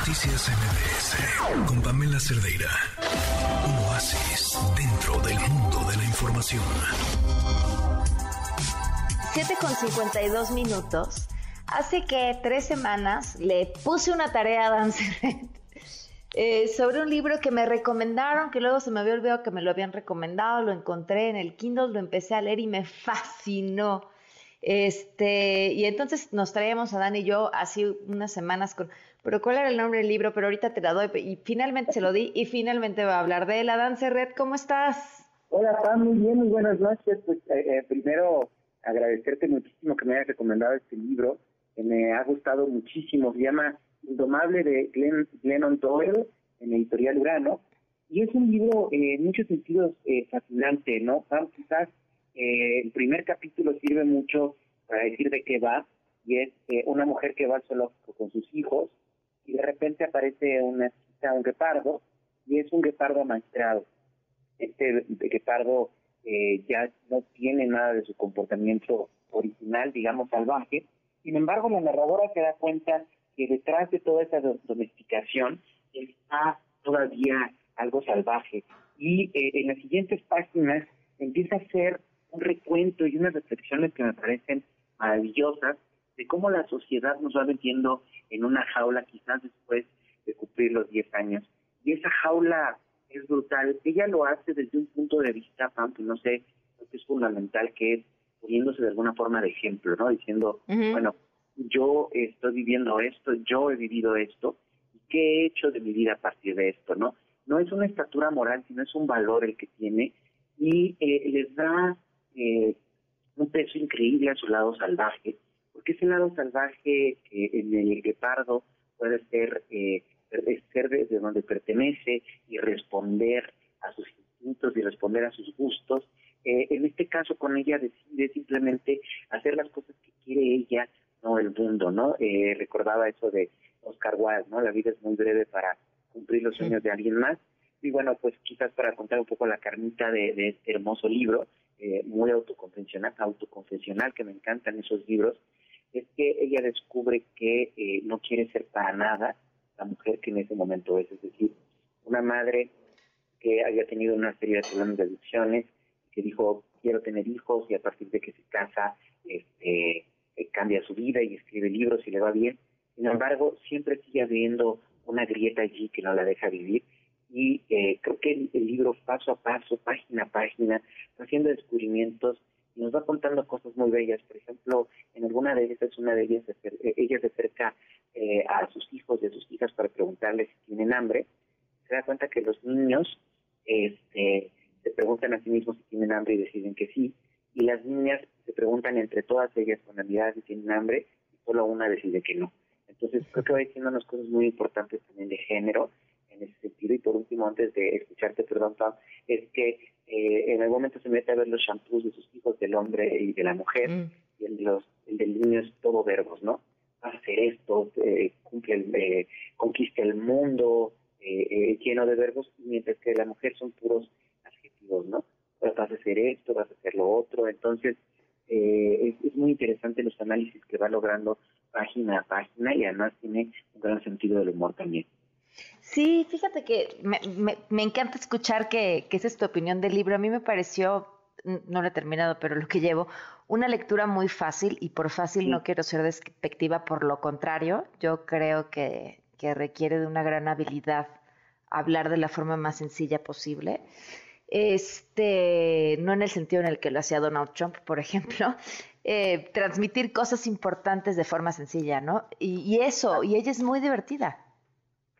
Noticias MBS con Pamela Cerdeira. Un oasis dentro del mundo de la información. 7 con 52 minutos. Hace que tres semanas le puse una tarea a Dan eh, sobre un libro que me recomendaron, que luego se me había olvidado que me lo habían recomendado, lo encontré en el Kindle, lo empecé a leer y me fascinó. Este, y entonces nos traíamos a Dan y yo así unas semanas con, pero ¿cuál era el nombre del libro? Pero ahorita te la doy y finalmente se lo di y finalmente va a hablar de él. Adán Serret, ¿cómo estás? Hola, Pam, muy bien, muy buenas noches. Pues eh, eh, primero agradecerte muchísimo que me hayas recomendado este libro, que me ha gustado muchísimo. Se llama Indomable de Glenn, Glennon Doyle, en editorial Urano. Y es un libro eh, en muchos sentidos fascinante, ¿no? Pam, quizás el primer capítulo sirve mucho para decir de qué va, y es una mujer que va al zoológico con sus hijos y de repente aparece una chica, un guepardo, y es un guepardo amaestrado. Este guepardo eh, ya no tiene nada de su comportamiento original, digamos, salvaje. Sin embargo, la narradora se da cuenta que detrás de toda esa domesticación está todavía algo salvaje. Y eh, en las siguientes páginas empieza a hacer un recuento y unas reflexiones que me parecen maravillosas de cómo la sociedad nos va metiendo en una jaula quizás después de cumplir los 10 años. Y esa jaula es brutal. Ella lo hace desde un punto de vista, aunque no sé, lo que es fundamental, que es poniéndose de alguna forma de ejemplo, ¿no? Diciendo, bueno, yo estoy viviendo esto, yo he vivido esto, y qué he hecho de mi vida a partir de esto, ¿no? No es una estatura moral, sino es un valor el que tiene y eh, les da eh, un peso increíble a su lado salvaje porque ese lado salvaje en el guepardo puede ser, eh, ser desde donde pertenece y responder a sus instintos y responder a sus gustos. Eh, en este caso con ella decide simplemente hacer las cosas que quiere ella, no el mundo, ¿no? Eh, recordaba eso de Oscar Wilde, ¿no? La vida es muy breve para cumplir los sueños de alguien más. Y bueno, pues quizás para contar un poco la carnita de, este hermoso libro, eh, muy autoconfesional, autoconfesional, que me encantan esos libros, es que ella descubre que eh, no quiere ser para nada la mujer que en ese momento es, es decir, una madre que había tenido una serie de problemas de adicciones, que dijo quiero tener hijos y a partir de que se casa este, eh, cambia su vida y escribe libros y le va bien. Sin embargo, siempre sigue habiendo una grieta allí que no la deja vivir y eh, creo que el, libro paso a paso, página a página, está haciendo descubrimientos nos va contando cosas muy bellas. Por ejemplo, en alguna de ellas, una de ellas, eh, ella se acerca eh, a sus hijos y a sus hijas para preguntarles si tienen hambre. Se da cuenta que los niños este, se preguntan a sí mismos si tienen hambre y deciden que sí. Y las niñas se preguntan entre todas ellas con la mirada si tienen hambre y solo una decide que no. Entonces, creo que va diciendo unas cosas muy importantes también de género en ese sentido. Y por último, antes de escucharte, perdón, Pam, es que eh, en algún momento se mete a ver los shampoos de sus hijos, del hombre y de la mujer, mm. y el, los, el del niño es todo verbos, ¿no? Va a hacer esto, eh, cumple el, eh, conquista el mundo, lleno de verbos, mientras que la mujer son puros adjetivos, ¿no? Vas a hacer esto, vas a hacer lo otro, entonces es, es, muy interesante los análisis que va logrando página a página y además tiene un gran sentido del humor también. Sí, fíjate que me, encanta escuchar que, esa es tu opinión del libro. A mí me pareció, no lo he terminado, pero lo que llevo, una lectura muy fácil y por fácil no quiero ser despectiva, por lo contrario, yo creo que, que requiere de una gran habilidad hablar de la forma más sencilla posible. Este, no en el sentido en el que lo hacía Donald Trump, por ejemplo, eh, transmitir cosas importantes de forma sencilla, ¿no? y eso, y ella es muy divertida.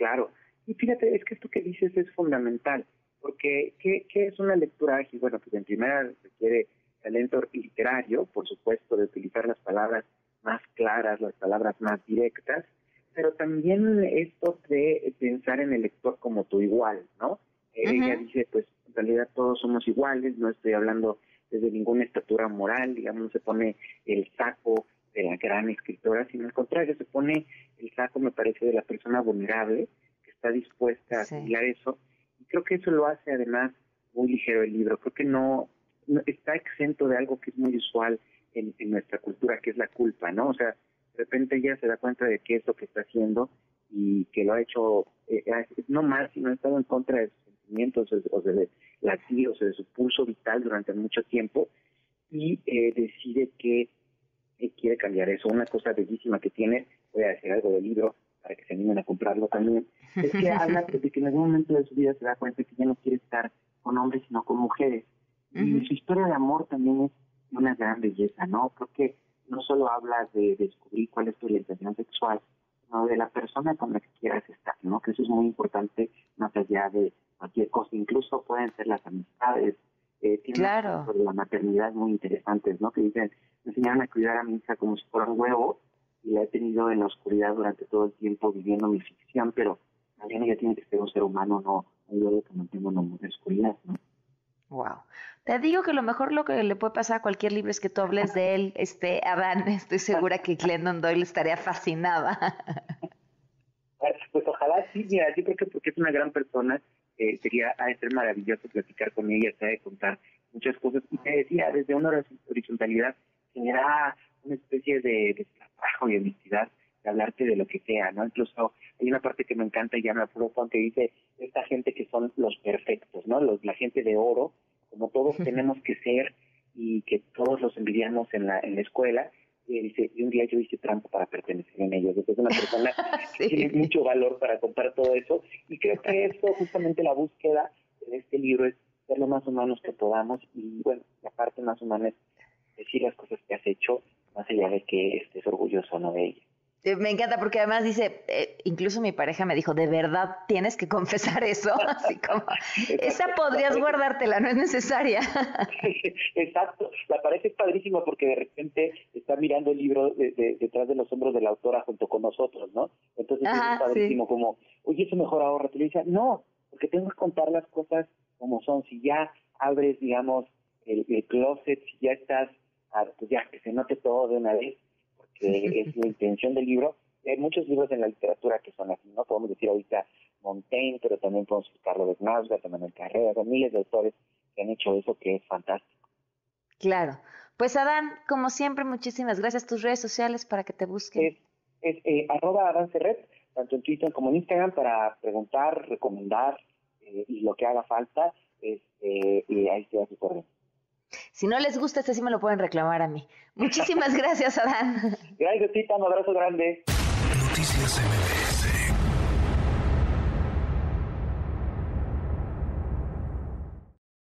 Claro. Y fíjate, es que esto que dices es fundamental, porque ¿qué, es una lectura ágil? Bueno, pues en primera requiere talento literario, por supuesto, de utilizar las palabras más claras, las palabras más directas, pero también esto de pensar en el lector como tu igual, ¿no? Eh, ella dice, pues en realidad todos somos iguales, no estoy hablando desde ninguna estatura moral, digamos, se pone el saco de la gran escritora, sino al contrario, se pone el saco, me parece, de la persona vulnerable que está dispuesta a asimilar eso. Y creo que eso lo hace además muy ligero el libro. Creo que no, está exento de algo que es muy usual en, nuestra cultura, que es la culpa, ¿no? O sea, de repente ella se da cuenta de qué es lo que está haciendo y que lo ha hecho eh, no más, sino ha estado en contra de sus sentimientos o de latidos o de su pulso vital durante mucho tiempo y eh, decide que quiere cambiar eso. Una cosa bellísima que tiene, voy a decir algo del libro para que se animen a comprarlo también, es que habla de que en algún momento de su vida se da cuenta que ya no quiere estar con hombres sino con mujeres. Y su historia de amor también es una gran belleza, ¿no? Porque no solo habla de descubrir cuál es tu orientación sexual, sino de la persona con la que quieras estar, ¿no? Que eso es muy importante más allá de cualquier cosa, incluso pueden ser las amistades. Eh, tiene claro. sobre la maternidad muy interesantes, ¿no? Que dicen, me enseñaron a cuidar a mi hija como si fuera un huevo y la he tenido en la oscuridad durante todo el tiempo viviendo mi ficción, pero también ella tiene que ser un ser humano, no un huevo que mantengo en la oscuridad, ¿no? Wow. Te digo que lo mejor lo que le puede pasar a cualquier libro es que tú hables de él, este Adán. Estoy segura que Glendon Doyle estaría fascinada. Pues ojalá sí, mira, yo creo que porque es una gran persona, eh, sería a ser maravilloso platicar con ella, se de contar muchas cosas. Y te decía, desde una horizontalidad genera una especie de, de trabajo y honestidad de hablarte de lo que sea, ¿no? Incluso hay una parte que me encanta y ya me apuro que dice esta gente que son los perfectos, ¿no? Los, la gente de oro, como todos tenemos que ser y que todos los envidiamos en la, en la escuela. Y dice, y un día yo hice trampa para pertenecer en ellos. Entonces es una persona que tiene mucho valor para contar todo eso. Y creo que eso, justamente la búsqueda de este libro es ser lo más humanos que podamos. Y bueno, la parte más humana es decir las cosas que has hecho, más allá de que estés orgulloso o no de ellas. Me encanta porque además dice, eh, incluso mi pareja me dijo, de verdad tienes que confesar eso, así como, esa podrías guardártela, no es necesaria. Exacto, la pareja es padrísima porque de repente está mirando el libro detrás de los hombros de la autora junto con nosotros, ¿no? Entonces es padrísimo como, oye, eso mejor ahorra, te le dice, no, porque tengo que contar las cosas como son, si ya abres, digamos, el, closet, si ya estás, ah, pues ya que se note todo de una vez, que es la intención del libro. Hay muchos libros en la literatura que son así, ¿no? Podemos decir ahorita Montaigne, pero también podemos decir Carlos de también el Carrera, hay miles de autores que han hecho eso que es fantástico. Claro. Pues Adán, como siempre, muchísimas gracias. Tus redes sociales para que te busquen. Es, es eh, arroba Adán Serret, tanto en Twitter como en Instagram, para preguntar, recomendar eh, y lo que haga falta, este, y ahí está su correo. Si no les gusta, este sí me lo pueden reclamar a mí. Muchísimas gracias, Adán. Gracias, Tita. Un abrazo grande. Noticias